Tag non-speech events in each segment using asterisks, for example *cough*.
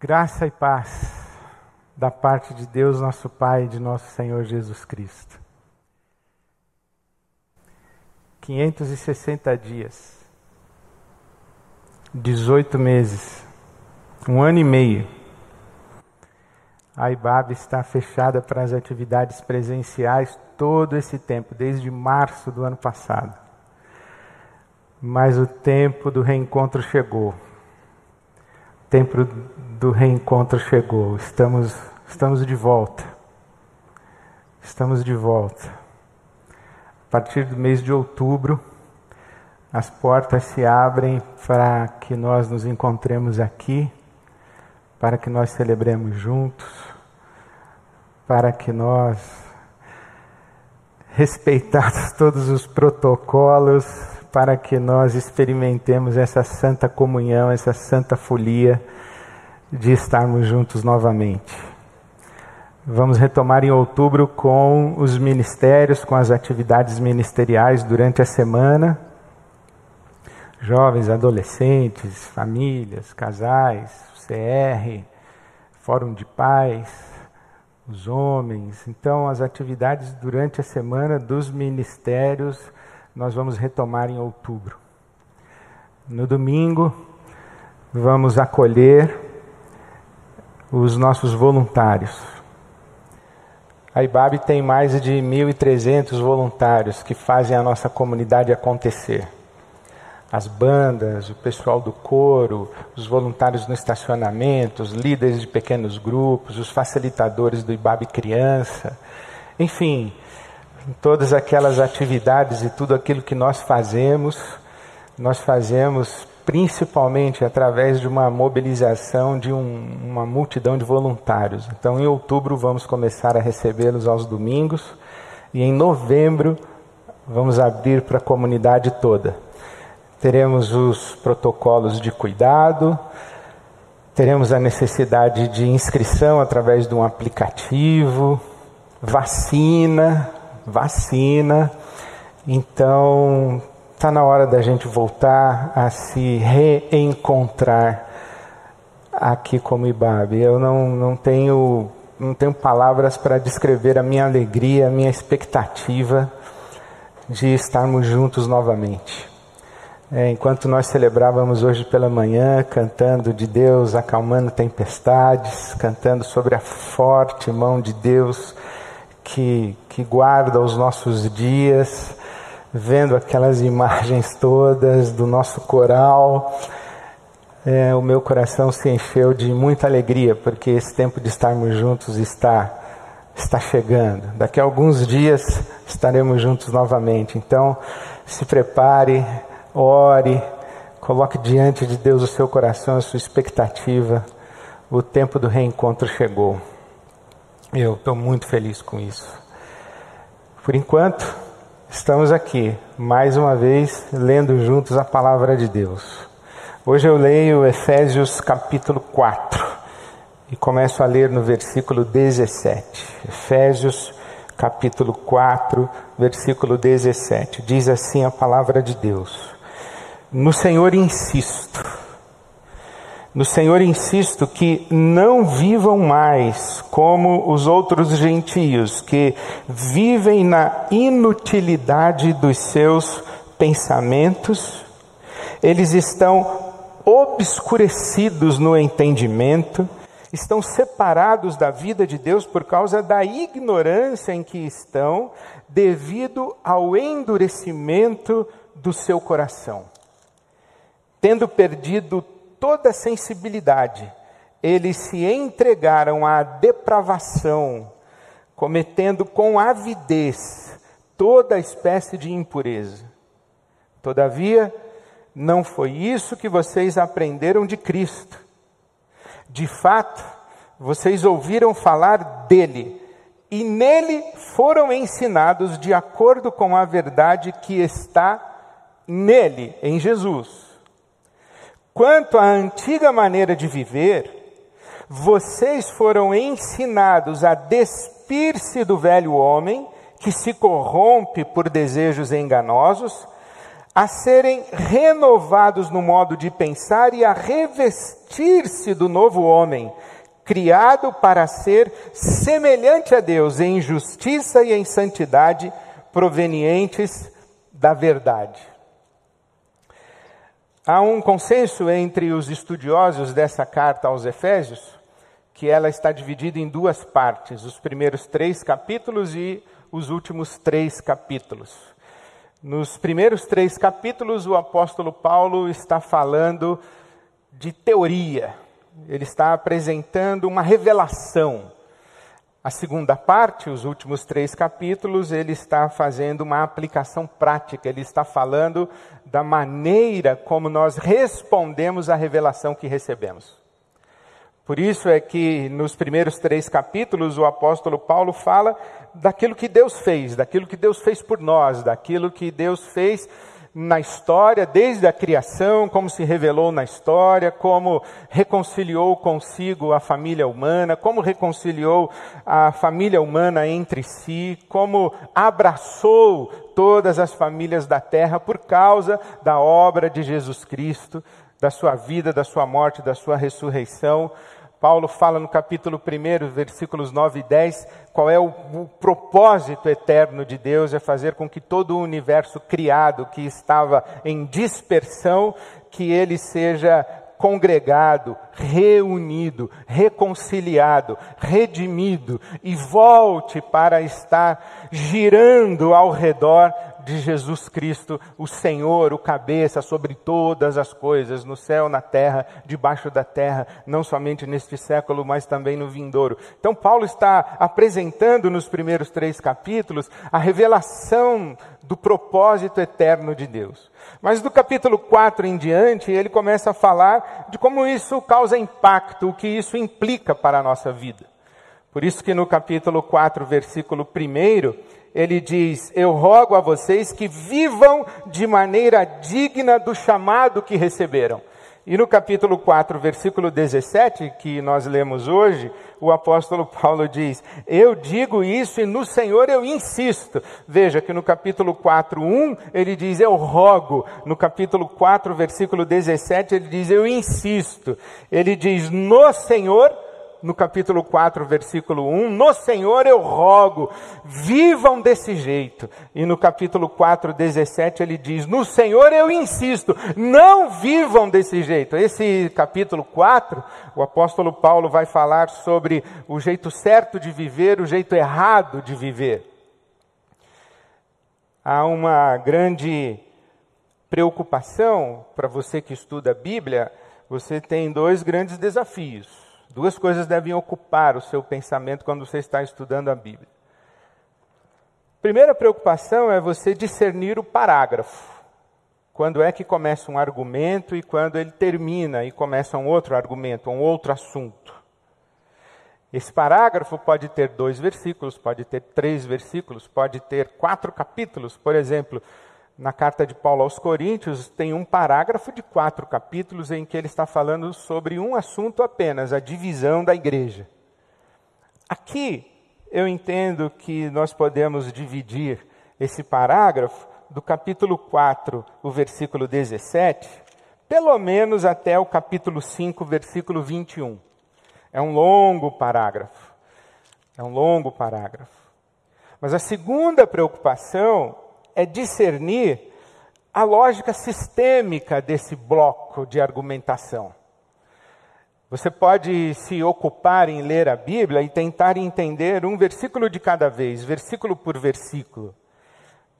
Graça e paz da parte de Deus, nosso Pai e de nosso Senhor Jesus Cristo. 560 dias, 18 meses, um ano e meio. A IBAB está fechada para as atividades presenciais todo esse tempo, desde março do ano passado. Mas o tempo do reencontro chegou. Tempo do reencontro chegou. Estamos, estamos de volta. Estamos de volta. A partir do mês de outubro, as portas se abrem para que nós nos encontremos aqui, para que nós celebremos juntos, para que nós, respeitados *laughs* todos os protocolos, para que nós experimentemos essa santa comunhão, essa santa folia de estarmos juntos novamente. Vamos retomar em outubro com os ministérios, com as atividades ministeriais durante a semana. Jovens, adolescentes, famílias, casais, CR, Fórum de Paz, os homens. Então, as atividades durante a semana dos ministérios nós vamos retomar em outubro. No domingo, vamos acolher os nossos voluntários. A IBAB tem mais de 1.300 voluntários que fazem a nossa comunidade acontecer. As bandas, o pessoal do coro, os voluntários no estacionamento, os líderes de pequenos grupos, os facilitadores do IBAB Criança, enfim, todas aquelas atividades e tudo aquilo que nós fazemos, nós fazemos principalmente através de uma mobilização de um, uma multidão de voluntários. Então, em outubro, vamos começar a recebê-los aos domingos e em novembro, vamos abrir para a comunidade toda. Teremos os protocolos de cuidado, teremos a necessidade de inscrição através de um aplicativo, vacina, vacina. Então, Está na hora da gente voltar a se reencontrar aqui como Ibabe. Eu não, não, tenho, não tenho palavras para descrever a minha alegria, a minha expectativa de estarmos juntos novamente. É, enquanto nós celebrávamos hoje pela manhã, cantando de Deus, acalmando tempestades, cantando sobre a forte mão de Deus que, que guarda os nossos dias, vendo aquelas imagens todas do nosso coral, é, o meu coração se encheu de muita alegria, porque esse tempo de estarmos juntos está, está chegando. Daqui a alguns dias estaremos juntos novamente. Então, se prepare, ore, coloque diante de Deus o seu coração, a sua expectativa. O tempo do reencontro chegou. Eu estou muito feliz com isso. Por enquanto, Estamos aqui, mais uma vez, lendo juntos a palavra de Deus. Hoje eu leio Efésios capítulo 4 e começo a ler no versículo 17. Efésios capítulo 4, versículo 17. Diz assim a palavra de Deus: No Senhor insisto no Senhor insisto que não vivam mais como os outros gentios que vivem na inutilidade dos seus pensamentos, eles estão obscurecidos no entendimento, estão separados da vida de Deus por causa da ignorância em que estão, devido ao endurecimento do seu coração. Tendo perdido toda sensibilidade, eles se entregaram à depravação, cometendo com avidez toda espécie de impureza. Todavia, não foi isso que vocês aprenderam de Cristo. De fato, vocês ouviram falar dele e nele foram ensinados de acordo com a verdade que está nele, em Jesus. Quanto à antiga maneira de viver, vocês foram ensinados a despir-se do velho homem, que se corrompe por desejos enganosos, a serem renovados no modo de pensar e a revestir-se do novo homem, criado para ser semelhante a Deus em justiça e em santidade provenientes da verdade. Há um consenso entre os estudiosos dessa carta aos Efésios que ela está dividida em duas partes, os primeiros três capítulos e os últimos três capítulos. Nos primeiros três capítulos, o apóstolo Paulo está falando de teoria, ele está apresentando uma revelação. A segunda parte, os últimos três capítulos, ele está fazendo uma aplicação prática, ele está falando da maneira como nós respondemos à revelação que recebemos. Por isso é que nos primeiros três capítulos o apóstolo Paulo fala daquilo que Deus fez, daquilo que Deus fez por nós, daquilo que Deus fez na história, desde a criação, como se revelou na história, como reconciliou consigo a família humana, como reconciliou a família humana entre si, como abraçou todas as famílias da terra por causa da obra de Jesus Cristo, da sua vida, da sua morte, da sua ressurreição. Paulo fala no capítulo 1, versículos 9 e 10, qual é o, o, propósito eterno de Deus, é fazer com que todo o universo criado que estava em dispersão, que ele seja congregado, reunido, reconciliado, redimido e volte para estar girando ao redor de Jesus Cristo, o Senhor, o cabeça sobre todas as coisas, no céu, na terra, debaixo da terra, não somente neste século, mas também no vindouro. Então, Paulo está apresentando nos primeiros três capítulos a revelação do propósito eterno de Deus. Mas do capítulo 4 em diante, ele começa a falar de como isso causa impacto, o que isso implica para a nossa vida. Por isso que no capítulo 4, versículo 1, ele diz: Eu rogo a vocês que vivam de maneira digna do chamado que receberam. E no capítulo 4, versículo 17, que nós lemos hoje, o apóstolo Paulo diz: Eu digo isso e no Senhor eu insisto. Veja que no capítulo 4, 1, ele diz: Eu rogo. No capítulo 4, versículo 17, ele diz: Eu insisto. Ele diz: No Senhor no capítulo 4, versículo 1, no Senhor eu rogo, vivam desse jeito. E no capítulo 4, 17, ele diz: No Senhor eu insisto, não vivam desse jeito. Esse capítulo 4, o apóstolo Paulo vai falar sobre o jeito certo de viver, o jeito errado de viver. Há uma grande preocupação para você que estuda a Bíblia, você tem dois grandes desafios. Duas coisas devem ocupar o seu pensamento quando você está estudando a Bíblia. Primeira preocupação é você discernir o parágrafo. Quando é que começa um argumento e quando ele termina e começa um outro argumento, um outro assunto. Esse parágrafo pode ter dois versículos, pode ter três versículos, pode ter quatro capítulos. Por exemplo, na carta de Paulo aos Coríntios, tem um parágrafo de quatro capítulos em que ele está falando sobre um assunto apenas, a divisão da igreja. Aqui, eu entendo que nós podemos dividir esse parágrafo do capítulo 4, o versículo 17, pelo menos até o capítulo 5, versículo 21. É um longo parágrafo. É um longo parágrafo. Mas a segunda preocupação é discernir a lógica sistêmica desse bloco de argumentação. Você pode se ocupar em ler a Bíblia e tentar entender um versículo de cada vez, versículo por versículo.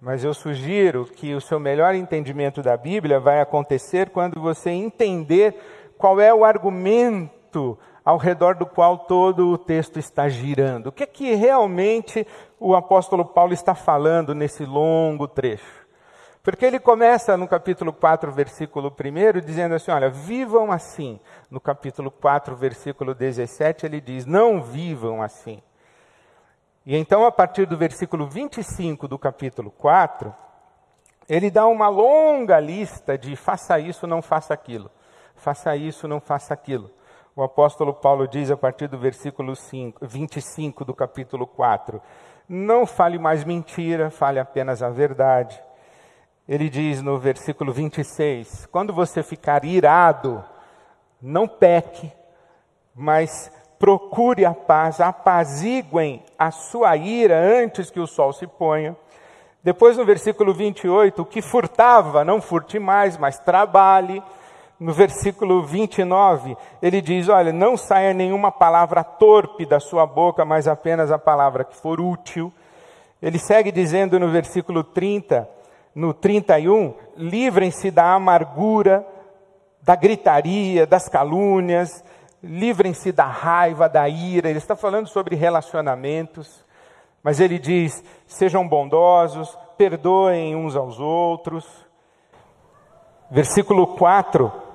Mas eu sugiro que o seu melhor entendimento da Bíblia vai acontecer quando você entender qual é o argumento ao redor do qual todo o texto está girando. O que é que realmente o apóstolo Paulo está falando nesse longo trecho. Porque ele começa no capítulo 4, versículo 1, dizendo assim: Olha, vivam assim. No capítulo 4, versículo 17, ele diz: Não vivam assim. E então, a partir do versículo 25 do capítulo 4, ele dá uma longa lista de faça isso, não faça aquilo. Faça isso, não faça aquilo. O apóstolo Paulo diz a partir do versículo 5, 25 do capítulo 4: não fale mais mentira, fale apenas a verdade. Ele diz no versículo 26: Quando você ficar irado, não peque, mas procure a paz, apaziguem a sua ira antes que o sol se ponha. Depois, no versículo 28, o que furtava, não furte mais, mas trabalhe. No versículo 29, ele diz: Olha, não saia nenhuma palavra torpe da sua boca, mas apenas a palavra que for útil. Ele segue dizendo no versículo 30, no 31, livrem-se da amargura, da gritaria, das calúnias, livrem-se da raiva, da ira. Ele está falando sobre relacionamentos, mas ele diz: sejam bondosos, perdoem uns aos outros. Versículo 4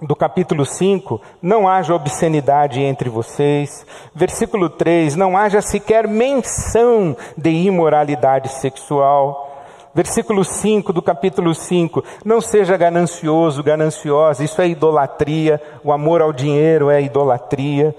do capítulo 5, não haja obscenidade entre vocês. Versículo 3, não haja sequer menção de imoralidade sexual. Versículo 5 do capítulo 5: Não seja ganancioso, gananciosa, isso é idolatria, o amor ao dinheiro é idolatria.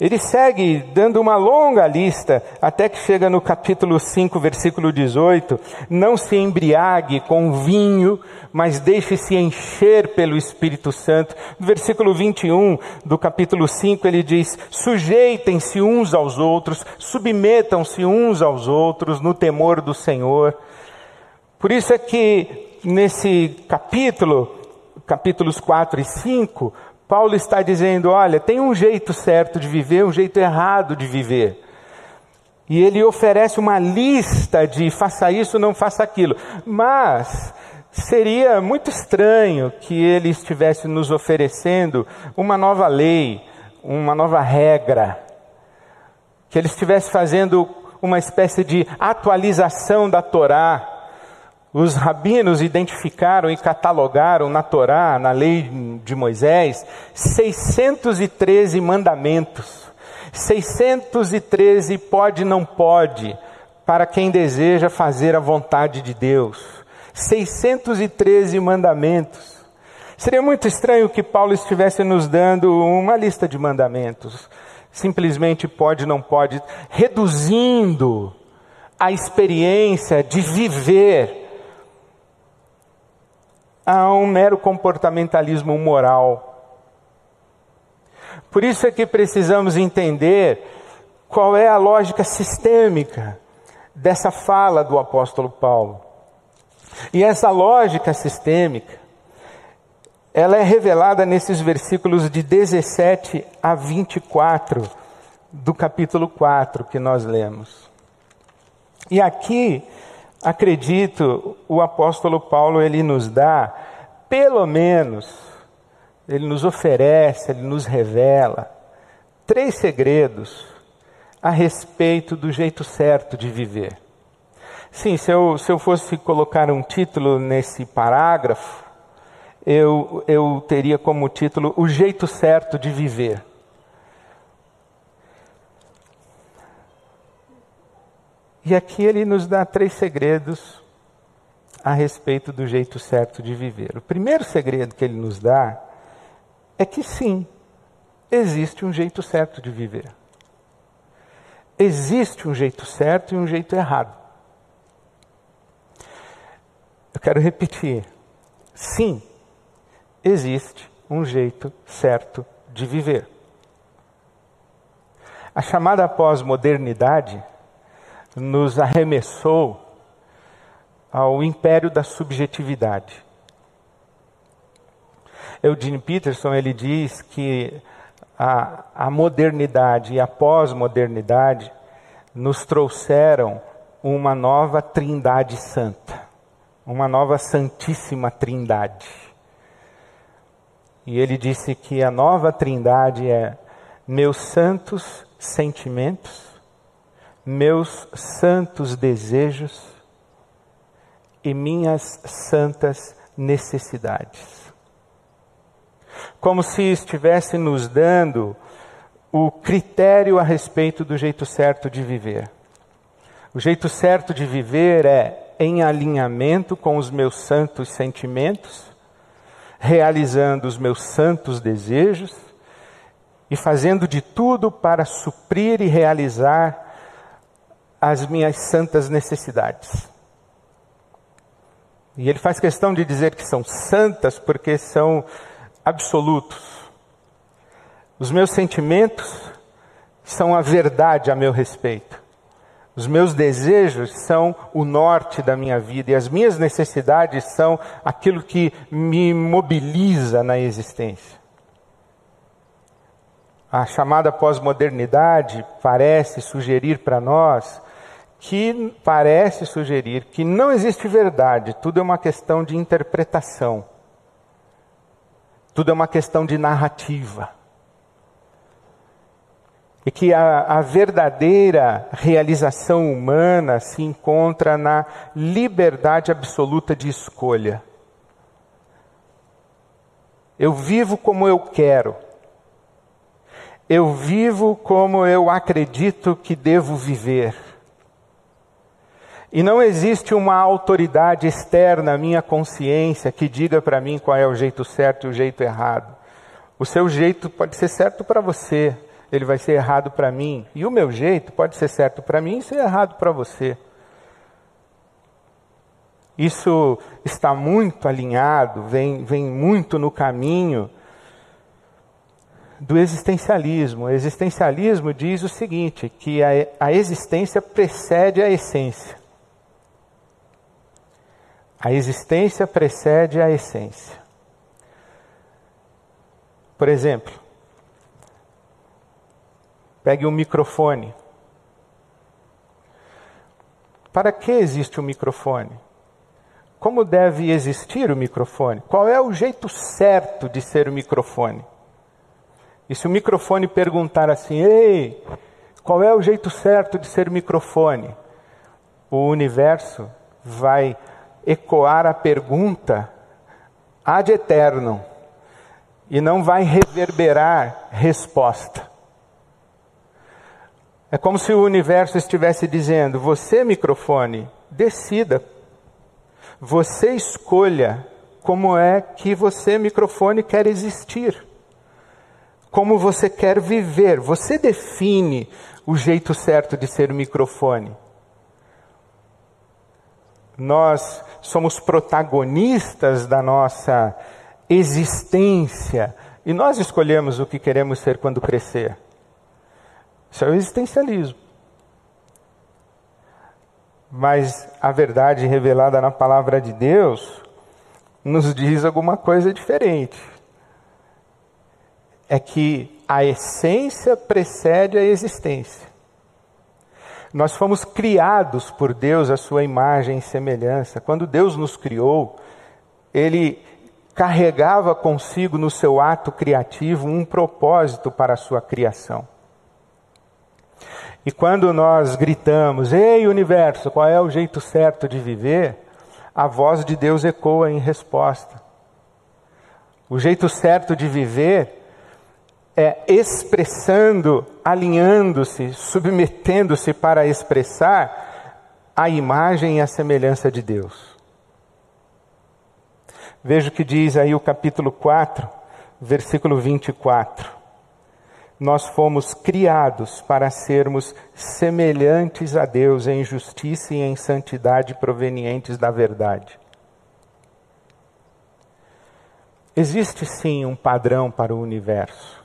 Ele segue dando uma longa lista, até que chega no capítulo 5, versículo 18: Não se embriague com vinho, mas deixe-se encher pelo Espírito Santo. No versículo 21 do capítulo 5, ele diz: Sujeitem-se uns aos outros, submetam-se uns aos outros no temor do Senhor. Por isso é que nesse capítulo, capítulos 4 e 5, Paulo está dizendo: olha, tem um jeito certo de viver, um jeito errado de viver. E ele oferece uma lista de faça isso, não faça aquilo. Mas seria muito estranho que ele estivesse nos oferecendo uma nova lei, uma nova regra, que ele estivesse fazendo uma espécie de atualização da Torá os rabinos identificaram e catalogaram na Torá, na lei de Moisés, 613 mandamentos. 613 pode não pode para quem deseja fazer a vontade de Deus. 613 mandamentos. Seria muito estranho que Paulo estivesse nos dando uma lista de mandamentos. Simplesmente pode, não pode, reduzindo a experiência de viver a um mero comportamentalismo moral. Por isso é que precisamos entender qual é a lógica sistêmica dessa fala do apóstolo Paulo. E essa lógica sistêmica, ela é revelada nesses versículos de 17 a 24 do capítulo 4 que nós lemos. E aqui acredito, o apóstolo Paulo ele nos dá, pelo menos, ele nos oferece, ele nos revela três segredos a respeito do jeito certo de viver. Sim, se eu, se eu fosse colocar um título nesse parágrafo, eu, eu teria como título O Jeito Certo de Viver. E aqui ele nos dá três segredos a respeito do jeito certo de viver. O primeiro segredo que ele nos dá é que sim, existe um jeito certo de viver. Existe um jeito certo e um jeito errado. Eu quero repetir. Sim, existe um jeito certo de viver. A chamada pós-modernidade nos arremessou ao império da subjetividade. Eugene Peterson ele diz que a, a modernidade e a pós-modernidade nos trouxeram uma nova trindade santa, uma nova santíssima trindade. E ele disse que a nova trindade é meus santos sentimentos, meus santos desejos e minhas santas necessidades. Como se estivesse nos dando o critério a respeito do jeito certo de viver. O jeito certo de viver é em alinhamento com os meus santos sentimentos, realizando os meus santos desejos e fazendo de tudo para suprir e realizar as minhas santas necessidades. E ele faz questão de dizer que são santas porque são absolutos. Os meus sentimentos são a verdade a meu respeito. Os meus desejos são o norte da minha vida e as minhas necessidades são aquilo que me mobiliza na existência. A chamada pós-modernidade parece sugerir para nós que parece sugerir que não existe verdade, tudo é uma questão de interpretação. Tudo é uma questão de narrativa. E que a, a verdadeira realização humana se encontra na liberdade absoluta de escolha. Eu vivo como eu quero. Eu vivo como eu acredito que devo viver. E não existe uma autoridade externa à minha consciência que diga para mim qual é o jeito certo e o jeito errado. O seu jeito pode ser certo para você, ele vai ser errado para mim. E o meu jeito pode ser certo para mim e ser errado para você. Isso está muito alinhado, vem, vem muito no caminho do existencialismo. O existencialismo diz o seguinte: que a, a existência precede a essência. A existência precede a essência. Por exemplo, pegue um microfone. Para que existe o um microfone? Como deve existir o microfone? Qual é o jeito certo de ser o microfone? E se o microfone perguntar assim: "Ei, qual é o jeito certo de ser microfone?" O universo vai ecoar a pergunta ad eterno e não vai reverberar resposta. É como se o universo estivesse dizendo: você, microfone, decida. Você escolha como é que você, microfone, quer existir. Como você quer viver. Você define o jeito certo de ser microfone. Nós somos protagonistas da nossa existência e nós escolhemos o que queremos ser quando crescer. Isso é o existencialismo. Mas a verdade revelada na palavra de Deus nos diz alguma coisa diferente. É que a essência precede a existência. Nós fomos criados por Deus à sua imagem e semelhança. Quando Deus nos criou, Ele carregava consigo no seu ato criativo um propósito para a sua criação. E quando nós gritamos, Ei universo, qual é o jeito certo de viver? A voz de Deus ecoa em resposta. O jeito certo de viver é, expressando, alinhando-se, submetendo-se para expressar a imagem e a semelhança de Deus. Veja o que diz aí o capítulo 4, versículo 24. Nós fomos criados para sermos semelhantes a Deus em justiça e em santidade provenientes da verdade. Existe sim um padrão para o universo.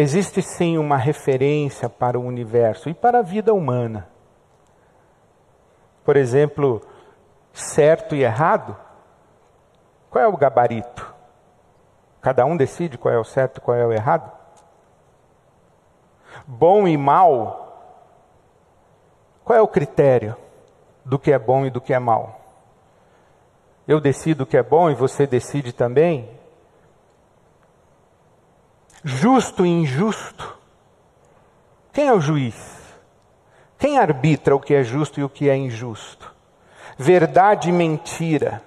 Existe sim uma referência para o universo e para a vida humana. Por exemplo, certo e errado? Qual é o gabarito? Cada um decide qual é o certo e qual é o errado? Bom e mal? Qual é o critério do que é bom e do que é mal? Eu decido o que é bom e você decide também? Justo e injusto. Quem é o juiz? Quem arbitra o que é justo e o que é injusto? Verdade e mentira.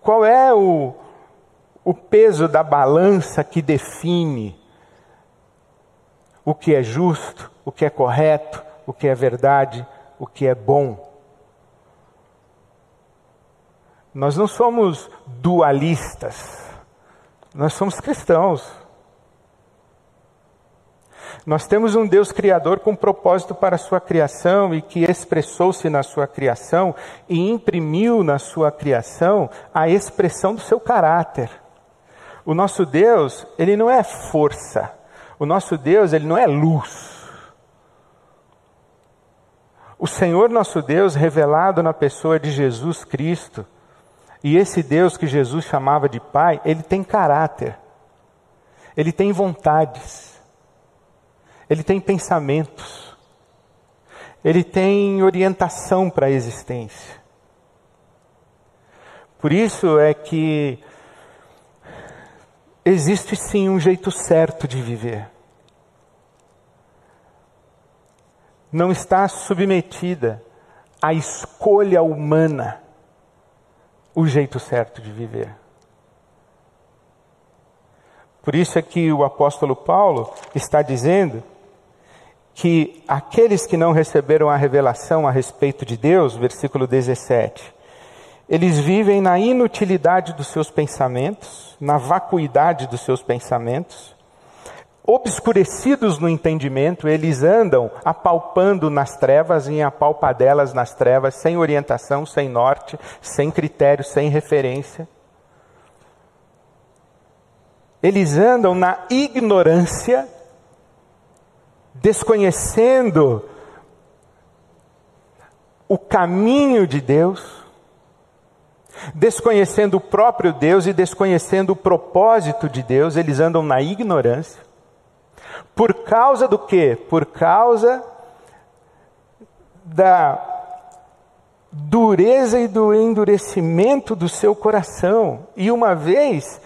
Qual é o, o peso da balança que define o que é justo, o que é correto, o que é verdade, o que é bom? Nós não somos dualistas. Nós somos cristãos. Nós temos um Deus criador com propósito para a sua criação e que expressou-se na sua criação e imprimiu na sua criação a expressão do seu caráter. O nosso Deus, ele não é força. O nosso Deus, ele não é luz. O Senhor nosso Deus, revelado na pessoa de Jesus Cristo, e esse Deus que Jesus chamava de Pai, ele tem caráter, ele tem vontades. Ele tem pensamentos, ele tem orientação para a existência. Por isso é que existe sim um jeito certo de viver. Não está submetida à escolha humana o jeito certo de viver. Por isso é que o apóstolo Paulo está dizendo que aqueles que não receberam a revelação a respeito de Deus, versículo 17, eles vivem na inutilidade dos seus pensamentos, na vacuidade dos seus pensamentos, obscurecidos no entendimento, eles andam apalpando nas trevas e em apalpadelas nas trevas, sem orientação, sem norte, sem critério, sem referência. Eles andam na ignorância desconhecendo o caminho de Deus, desconhecendo o próprio Deus e desconhecendo o propósito de Deus, eles andam na ignorância. Por causa do quê? Por causa da dureza e do endurecimento do seu coração. E uma vez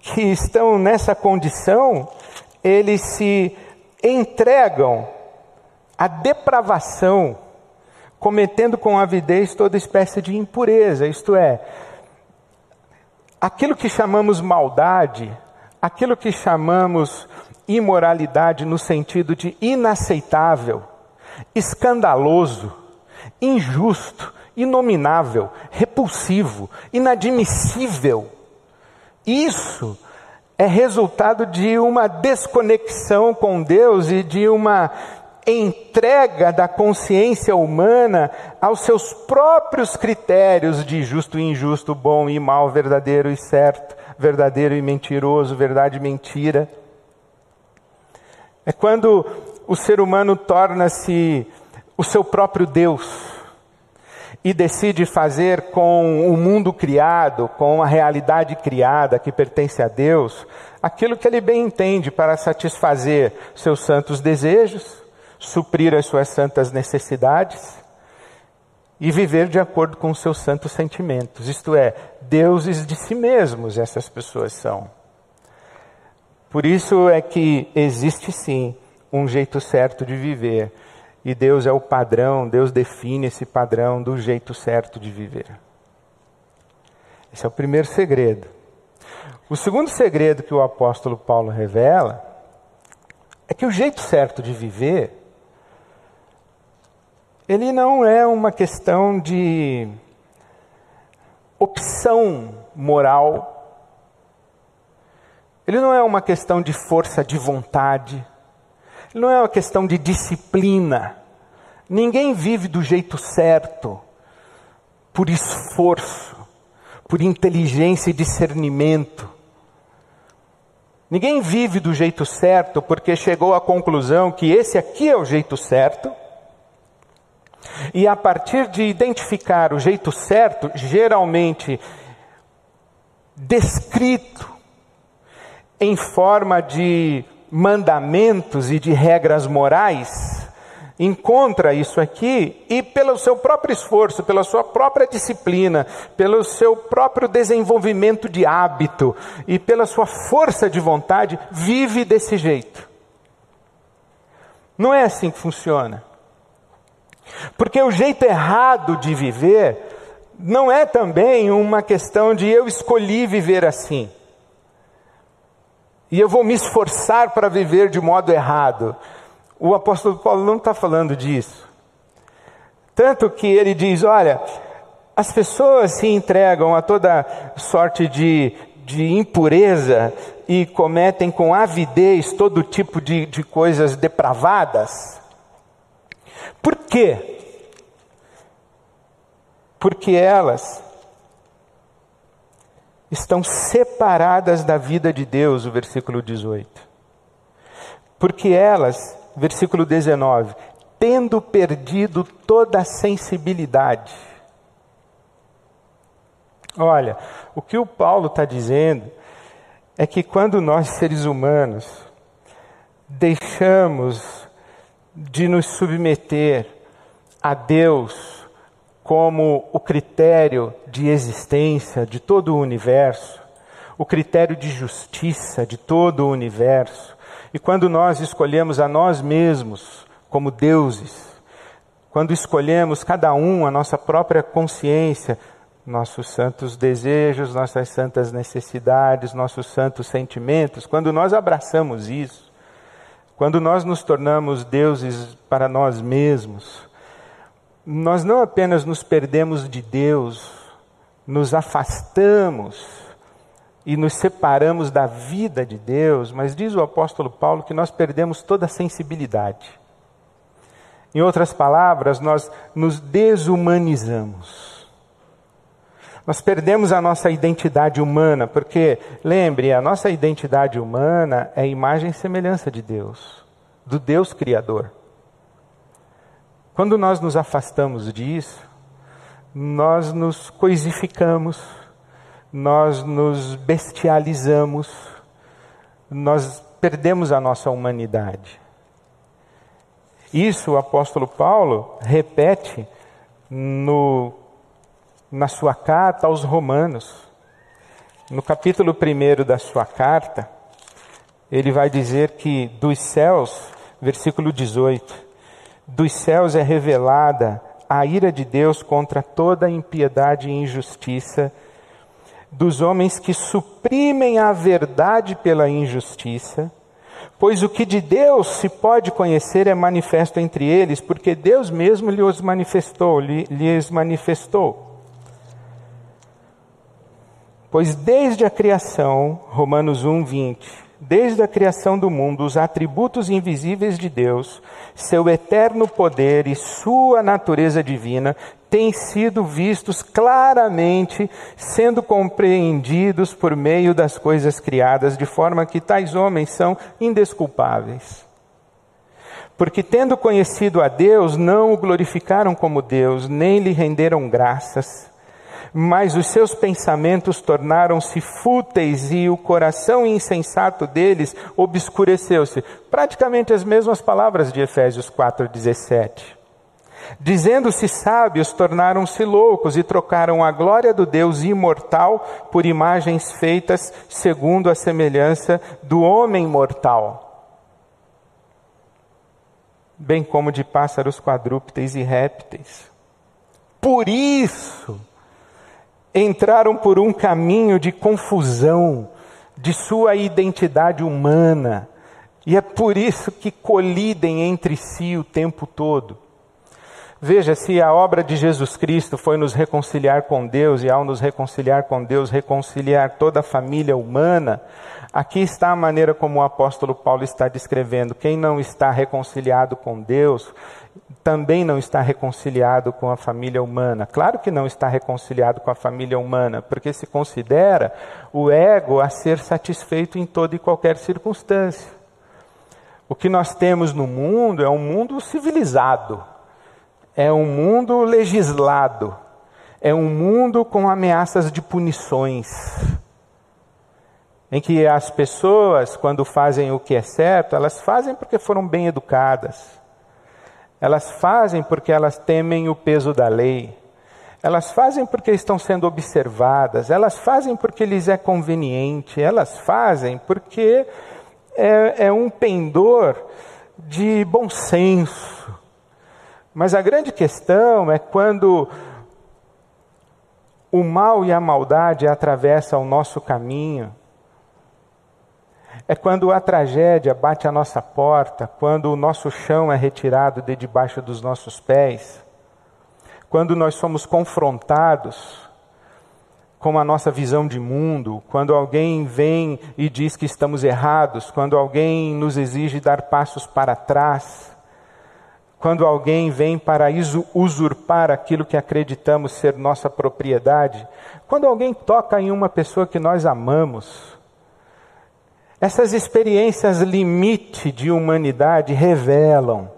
que estão nessa condição, eles se entregam à depravação, cometendo com avidez toda espécie de impureza, isto é, aquilo que chamamos maldade, aquilo que chamamos imoralidade no sentido de inaceitável, escandaloso, injusto, inominável, repulsivo, inadmissível. Isso é resultado de uma desconexão com Deus e de uma entrega da consciência humana aos seus próprios critérios de justo e injusto, bom e mal, verdadeiro e certo, verdadeiro e mentiroso, verdade e mentira. É quando o ser humano torna-se o seu próprio Deus e decide fazer com o mundo criado, com a realidade criada que pertence a Deus, aquilo que ele bem entende para satisfazer seus santos desejos, suprir as suas santas necessidades e viver de acordo com os seus santos sentimentos. Isto é, deuses de si mesmos essas pessoas são. Por isso é que existe sim um jeito certo de viver e Deus é o padrão, Deus define esse padrão do jeito certo de viver. Esse é o primeiro segredo. O segundo segredo que o apóstolo Paulo revela é que o jeito certo de viver ele não é uma questão de opção moral. Ele não é uma questão de força de vontade não é uma questão de disciplina. Ninguém vive do jeito certo, por esforço, por inteligência e discernimento. Ninguém vive do jeito certo porque chegou à conclusão que esse aqui é o jeito certo. E a partir de identificar o jeito certo, geralmente descrito em forma de mandamentos e de regras morais, encontra isso aqui e, pelo seu próprio esforço, pela sua própria disciplina, pelo seu próprio desenvolvimento de hábito e pela sua força de vontade, vive desse jeito. Não é assim que funciona. Porque o jeito errado de viver não é também uma questão de eu escolhi viver assim e eu vou me esforçar para viver de modo errado. O apóstolo Paulo não está falando disso. Tanto que ele diz: olha, as pessoas se entregam a toda sorte de de impureza e cometem com avidez todo tipo de, de coisas depravadas? Por quê? Porque elas estão separadas da vida de Deus, o versículo 18. Porque elas, versículo 19, tendo perdido toda a sensibilidade. Olha, o que o Paulo está dizendo é que quando nós, seres humanos, deixamos de nos submeter a Deus como o critério de existência de todo o universo, o critério de justiça de todo o universo, e quando nós escolhemos a nós mesmos como deuses, quando escolhemos cada um a nossa própria consciência, nossos santos desejos, nossas santas necessidades, nossos santos sentimentos, quando nós abraçamos isso, quando nós nos tornamos deuses para nós mesmos, nós não apenas nos perdemos de Deus, nos afastamos e nos separamos da vida de Deus, mas diz o apóstolo Paulo que nós perdemos toda a sensibilidade. Em outras palavras, nós nos desumanizamos. Nós perdemos a nossa identidade humana, porque, lembre, a nossa identidade humana é imagem e semelhança de Deus, do Deus Criador. Quando nós nos afastamos disso, nós nos coisificamos, nós nos bestializamos, nós perdemos a nossa humanidade. Isso o apóstolo Paulo repete no, na sua carta aos Romanos. No capítulo 1 da sua carta, ele vai dizer que dos céus, versículo 18, dos céus é revelada a ira de Deus contra toda impiedade e injustiça dos homens que suprimem a verdade pela injustiça Pois o que de Deus se pode conhecer é manifesto entre eles, porque Deus mesmo lhes manifestou, lhes manifestou. Pois desde a criação, Romanos 1, 20, desde a criação do mundo, os atributos invisíveis de Deus, seu eterno poder e sua natureza divina têm sido vistos claramente, sendo compreendidos por meio das coisas criadas, de forma que tais homens são indesculpáveis. Porque, tendo conhecido a Deus, não o glorificaram como Deus, nem lhe renderam graças, mas os seus pensamentos tornaram-se fúteis e o coração insensato deles obscureceu-se. Praticamente as mesmas palavras de Efésios 4,17. Dizendo-se sábios, tornaram-se loucos e trocaram a glória do Deus imortal por imagens feitas segundo a semelhança do homem mortal, bem como de pássaros quadrúpedes e répteis. Por isso, entraram por um caminho de confusão de sua identidade humana, e é por isso que colidem entre si o tempo todo. Veja, se a obra de Jesus Cristo foi nos reconciliar com Deus, e ao nos reconciliar com Deus, reconciliar toda a família humana, aqui está a maneira como o apóstolo Paulo está descrevendo: quem não está reconciliado com Deus, também não está reconciliado com a família humana. Claro que não está reconciliado com a família humana, porque se considera o ego a ser satisfeito em toda e qualquer circunstância. O que nós temos no mundo é um mundo civilizado é um mundo legislado, é um mundo com ameaças de punições, em que as pessoas, quando fazem o que é certo, elas fazem porque foram bem educadas, elas fazem porque elas temem o peso da lei, elas fazem porque estão sendo observadas, elas fazem porque lhes é conveniente, elas fazem porque é, é um pendor de bom senso. Mas a grande questão é quando o mal e a maldade atravessam o nosso caminho. É quando a tragédia bate a nossa porta, quando o nosso chão é retirado de debaixo dos nossos pés, quando nós somos confrontados com a nossa visão de mundo, quando alguém vem e diz que estamos errados, quando alguém nos exige dar passos para trás, quando alguém vem para usurpar aquilo que acreditamos ser nossa propriedade, quando alguém toca em uma pessoa que nós amamos, essas experiências limite de humanidade revelam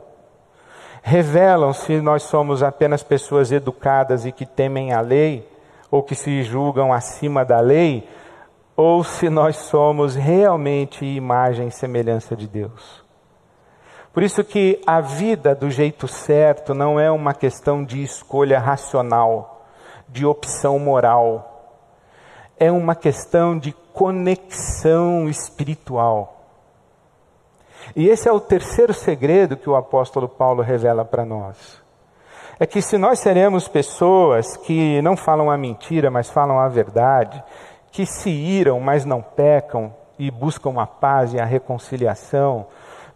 revelam se nós somos apenas pessoas educadas e que temem a lei, ou que se julgam acima da lei, ou se nós somos realmente imagem e semelhança de Deus. Por isso que a vida do jeito certo não é uma questão de escolha racional, de opção moral. É uma questão de conexão espiritual. E esse é o terceiro segredo que o apóstolo Paulo revela para nós. É que se nós seremos pessoas que não falam a mentira, mas falam a verdade, que se iram, mas não pecam e buscam a paz e a reconciliação,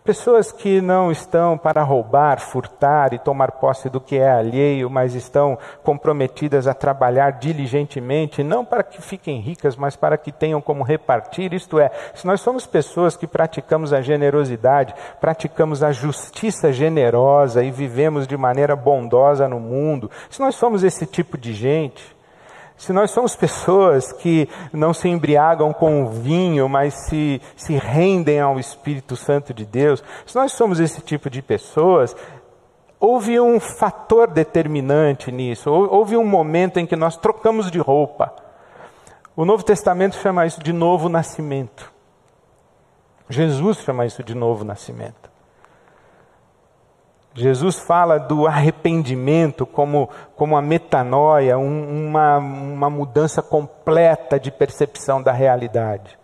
Pessoas que não estão para roubar, furtar e tomar posse do que é alheio, mas estão comprometidas a trabalhar diligentemente, não para que fiquem ricas, mas para que tenham como repartir. Isto é, se nós somos pessoas que praticamos a generosidade, praticamos a justiça generosa e vivemos de maneira bondosa no mundo, se nós somos esse tipo de gente, se nós somos pessoas que não se embriagam com vinho, mas se, se rendem ao Espírito Santo de Deus, se nós somos esse tipo de pessoas, houve um fator determinante nisso, houve um momento em que nós trocamos de roupa. O Novo Testamento chama isso de novo nascimento. Jesus chama isso de novo nascimento. Jesus fala do arrependimento como, como a metanoia, um, uma, uma mudança completa de percepção da realidade.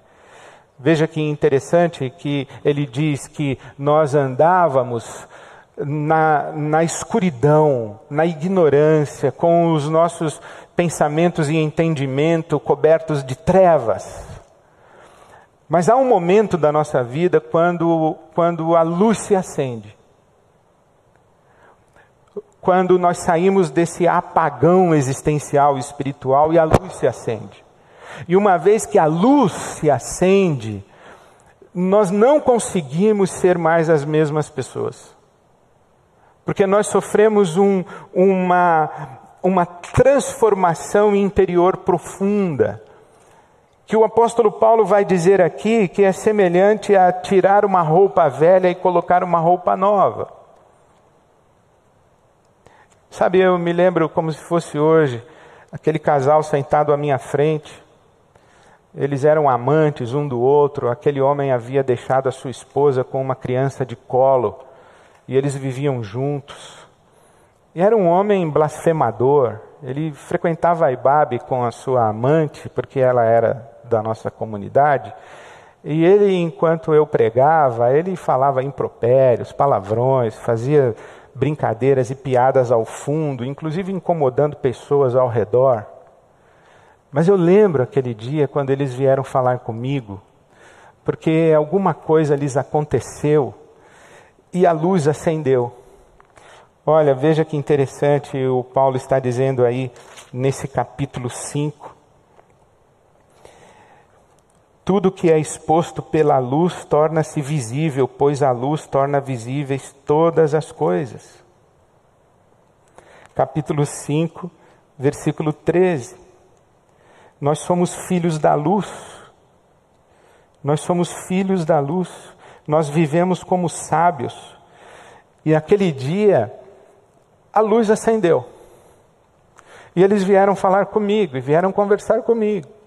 Veja que interessante que ele diz que nós andávamos na, na escuridão, na ignorância, com os nossos pensamentos e entendimento cobertos de trevas. Mas há um momento da nossa vida quando, quando a luz se acende quando nós saímos desse apagão existencial espiritual e a luz se acende. E uma vez que a luz se acende, nós não conseguimos ser mais as mesmas pessoas. Porque nós sofremos um, uma, uma transformação interior profunda. Que o apóstolo Paulo vai dizer aqui que é semelhante a tirar uma roupa velha e colocar uma roupa nova. Sabe, eu me lembro como se fosse hoje, aquele casal sentado à minha frente. Eles eram amantes um do outro. Aquele homem havia deixado a sua esposa com uma criança de colo e eles viviam juntos. E era um homem blasfemador. Ele frequentava a Ibabe com a sua amante, porque ela era da nossa comunidade. E ele, enquanto eu pregava, ele falava impropérios, palavrões, fazia brincadeiras e piadas ao fundo, inclusive incomodando pessoas ao redor. Mas eu lembro aquele dia quando eles vieram falar comigo, porque alguma coisa lhes aconteceu e a luz acendeu. Olha, veja que interessante o Paulo está dizendo aí nesse capítulo 5. Tudo que é exposto pela luz torna-se visível, pois a luz torna visíveis todas as coisas. Capítulo 5, versículo 13. Nós somos filhos da luz. Nós somos filhos da luz. Nós vivemos como sábios. E aquele dia, a luz acendeu. E eles vieram falar comigo, e vieram conversar comigo.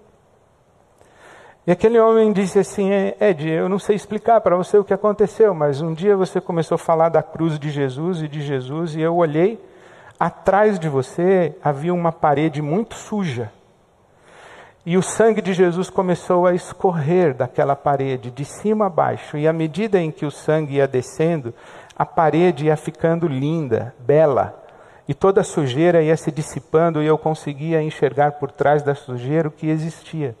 E aquele homem disse assim: é, Ed, eu não sei explicar para você o que aconteceu, mas um dia você começou a falar da cruz de Jesus e de Jesus, e eu olhei, atrás de você havia uma parede muito suja. E o sangue de Jesus começou a escorrer daquela parede, de cima a baixo, e à medida em que o sangue ia descendo, a parede ia ficando linda, bela, e toda a sujeira ia se dissipando, e eu conseguia enxergar por trás da sujeira o que existia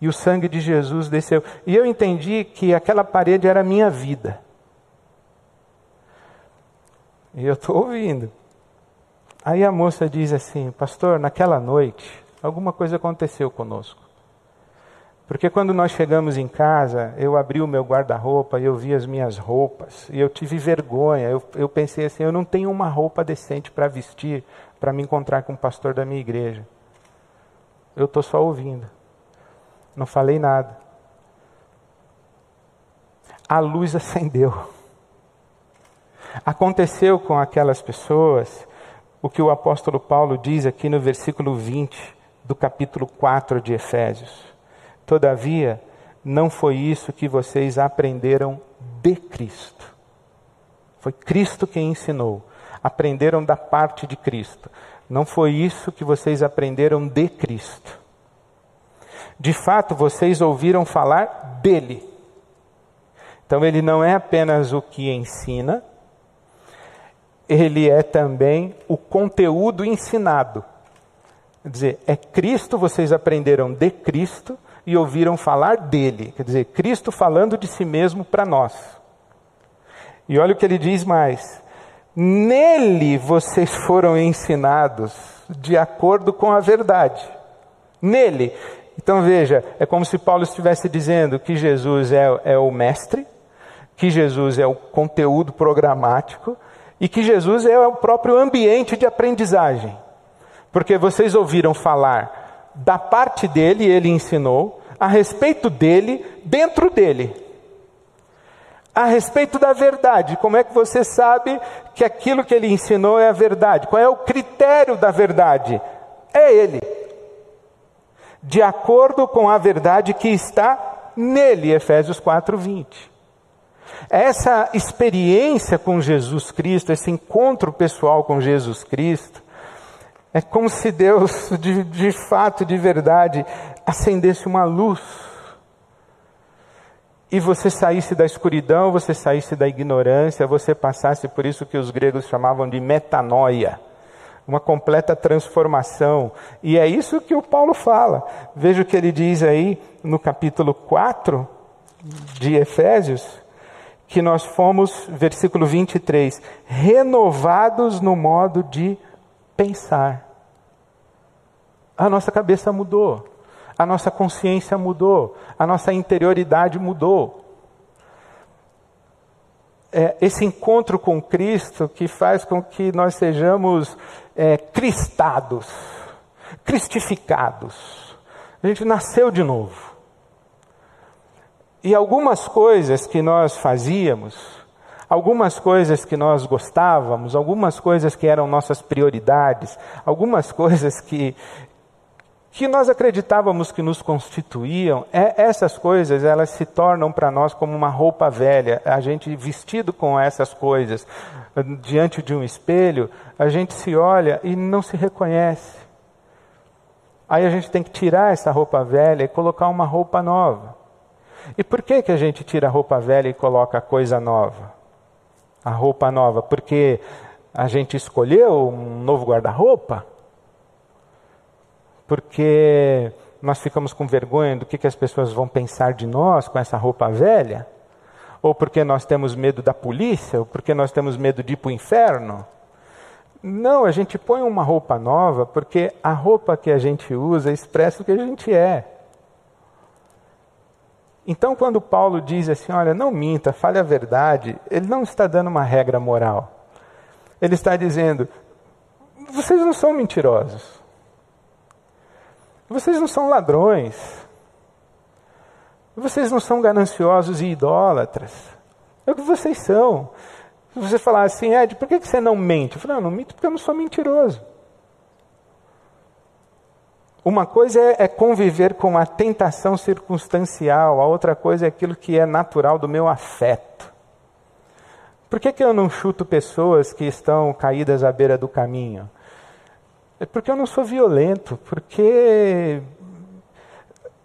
e o sangue de Jesus desceu. E eu entendi que aquela parede era a minha vida. E eu estou ouvindo. Aí a moça diz assim: Pastor, naquela noite, Alguma coisa aconteceu conosco. Porque quando nós chegamos em casa, eu abri o meu guarda-roupa e eu vi as minhas roupas, e eu tive vergonha. Eu, eu pensei assim: eu não tenho uma roupa decente para vestir para me encontrar com o pastor da minha igreja. Eu estou só ouvindo, não falei nada. A luz *laughs* acendeu. Aconteceu com aquelas pessoas o que o apóstolo Paulo diz aqui no versículo 20 do capítulo 4 de Efésios. Todavia, não foi isso que vocês aprenderam de Cristo. Foi Cristo quem ensinou. Aprenderam da parte de Cristo. Não foi isso que vocês aprenderam de Cristo. De fato, vocês ouviram falar dele. Então, ele não é apenas o que ensina, ele é também o conteúdo ensinado. Quer dizer, é Cristo, vocês aprenderam de Cristo, e ouviram falar dele. Quer dizer, Cristo falando de si mesmo para nós. E olha o que ele diz mais: Nele vocês foram ensinados de acordo com a verdade. Nele. Então veja, é como se Paulo estivesse dizendo que Jesus é, é o mestre, que Jesus é o conteúdo programático e que Jesus é o próprio ambiente de aprendizagem. Porque vocês ouviram falar da parte dele, ele ensinou, a respeito dele, dentro dele. A respeito da verdade, como é que você sabe que aquilo que ele ensinou é a verdade? Qual é o critério da verdade? É ele. De acordo com a verdade que está nele, Efésios 4:20. Essa experiência com Jesus Cristo, esse encontro pessoal com Jesus Cristo, é como se Deus, de, de fato, de verdade, acendesse uma luz e você saísse da escuridão, você saísse da ignorância, você passasse por isso que os gregos chamavam de metanoia, uma completa transformação. E é isso que o Paulo fala. Veja o que ele diz aí no capítulo 4 de Efésios, que nós fomos, versículo 23, renovados no modo de pensar. A nossa cabeça mudou a nossa consciência mudou, a nossa interioridade mudou. É esse encontro com Cristo que faz com que nós sejamos é, cristados, cristificados. A gente nasceu de novo. E algumas coisas que nós fazíamos, algumas coisas que nós gostávamos, algumas coisas que eram nossas prioridades, algumas coisas que, que nós acreditávamos que nos constituíam, é, essas coisas elas se tornam para nós como uma roupa velha. A gente vestido com essas coisas diante de um espelho, a gente se olha e não se reconhece. Aí a gente tem que tirar essa roupa velha e colocar uma roupa nova. E por que que a gente tira a roupa velha e coloca a coisa nova? A roupa nova, porque a gente escolheu um novo guarda-roupa? Porque nós ficamos com vergonha do que, que as pessoas vão pensar de nós com essa roupa velha? Ou porque nós temos medo da polícia? Ou porque nós temos medo de ir para o inferno? Não, a gente põe uma roupa nova porque a roupa que a gente usa expressa o que a gente é. Então, quando Paulo diz assim: olha, não minta, fale a verdade, ele não está dando uma regra moral. Ele está dizendo: vocês não são mentirosos. Vocês não são ladrões. Vocês não são gananciosos e idólatras. É o que vocês são. Se você falar assim, Ed, por que você não mente? Eu falo, não, não minto porque eu não sou mentiroso. Uma coisa é, é, conviver com a tentação circunstancial, a outra coisa é aquilo que é natural do meu afeto. Por que, que eu não chuto pessoas que estão caídas à beira do caminho? É porque eu não sou violento, porque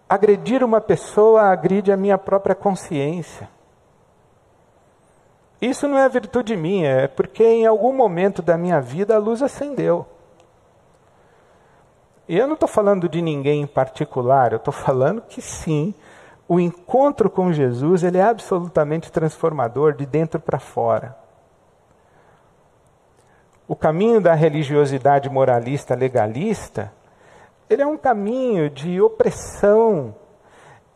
agredir uma pessoa agride a minha própria consciência. Isso não é virtude minha, é porque em algum momento da minha vida a luz acendeu. E eu não estou falando de ninguém em particular, eu estou falando que sim, o encontro com Jesus ele é absolutamente transformador de dentro para fora. O caminho da religiosidade moralista legalista ele é um caminho de opressão,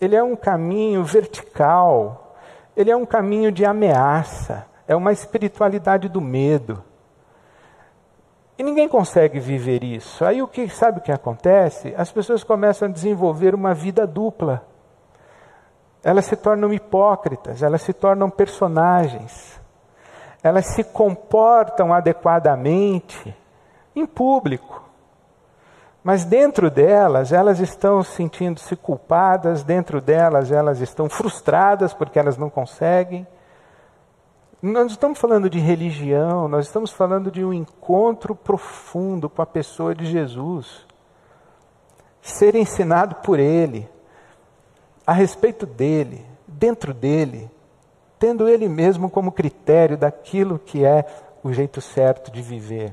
ele é um caminho vertical, ele é um caminho de ameaça, é uma espiritualidade do medo. E ninguém consegue viver isso. Aí o que sabe o que acontece? As pessoas começam a desenvolver uma vida dupla. Elas se tornam hipócritas, elas se tornam personagens. Elas se comportam adequadamente em público. Mas dentro delas, elas estão sentindo-se culpadas, dentro delas, elas estão frustradas porque elas não conseguem. Nós estamos falando de religião, nós estamos falando de um encontro profundo com a pessoa de Jesus. Ser ensinado por Ele, a respeito dele, dentro dele, tendo Ele mesmo como critério daquilo que é o jeito certo de viver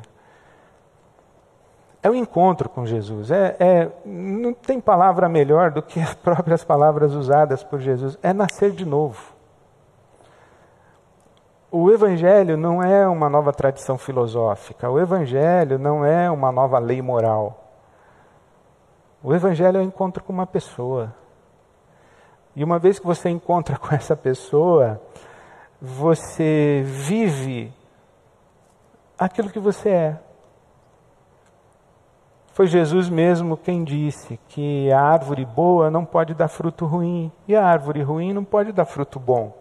é o um encontro com Jesus. É, é, não tem palavra melhor do que as *laughs* próprias palavras usadas por Jesus. É nascer de novo. O Evangelho não é uma nova tradição filosófica. O Evangelho não é uma nova lei moral. O Evangelho é o um encontro com uma pessoa. E uma vez que você encontra com essa pessoa, você vive aquilo que você é. Foi Jesus mesmo quem disse que a árvore boa não pode dar fruto ruim e a árvore ruim não pode dar fruto bom.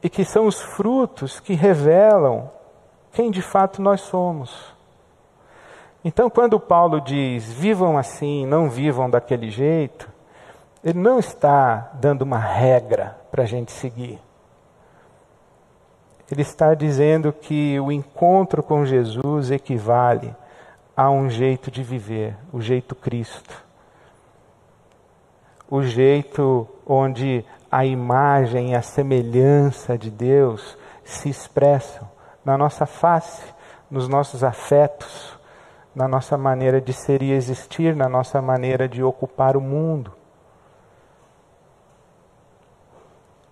E que são os frutos que revelam quem de fato nós somos. Então, quando Paulo diz vivam assim, não vivam daquele jeito, ele não está dando uma regra para a gente seguir. Ele está dizendo que o encontro com Jesus equivale a um jeito de viver, o jeito Cristo. O jeito onde a imagem e a semelhança de Deus se expressam na nossa face, nos nossos afetos, na nossa maneira de ser e existir, na nossa maneira de ocupar o mundo.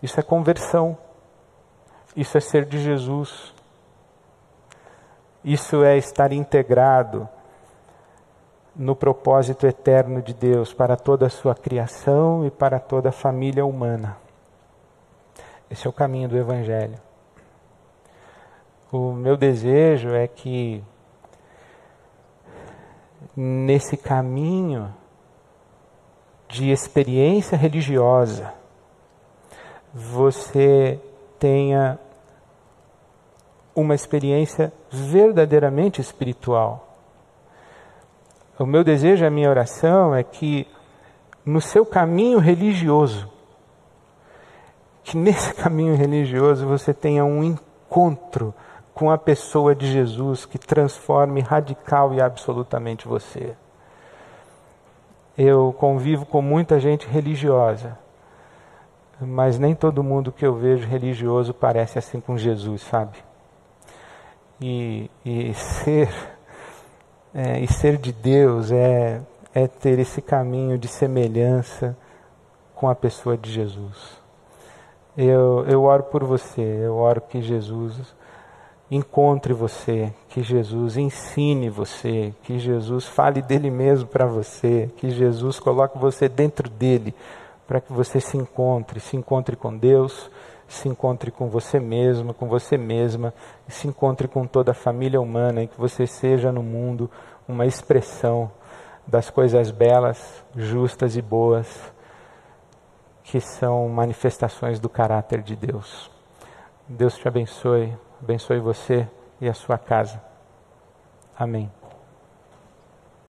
Isso é conversão. Isso é ser de Jesus. Isso é estar integrado no propósito eterno de Deus para toda a sua criação e para toda a família humana. Esse é o caminho do Evangelho. O meu desejo é que nesse caminho de experiência religiosa, você tenha uma experiência verdadeiramente espiritual. O meu desejo, a minha oração é que no seu caminho religioso, que nesse *laughs* caminho religioso você tenha um encontro com a pessoa de Jesus que transforme radical e absolutamente você. Eu convivo com muita gente religiosa mas nem todo mundo que eu vejo religioso parece assim com Jesus, sabe? E, e ser é, e ser de Deus é, é ter esse caminho de semelhança com a pessoa de Jesus. Eu, eu oro por você, eu oro que Jesus encontre você, que Jesus ensine você, que Jesus fale dele mesmo para você, que Jesus coloque você dentro dele para que você se encontre, se encontre com Deus, se encontre com você mesmo, com você mesma, se encontre com toda a família humana, e que você seja no mundo uma expressão das coisas belas, justas e boas, que são manifestações do caráter de Deus. Deus te abençoe, abençoe você e a sua casa. Amém.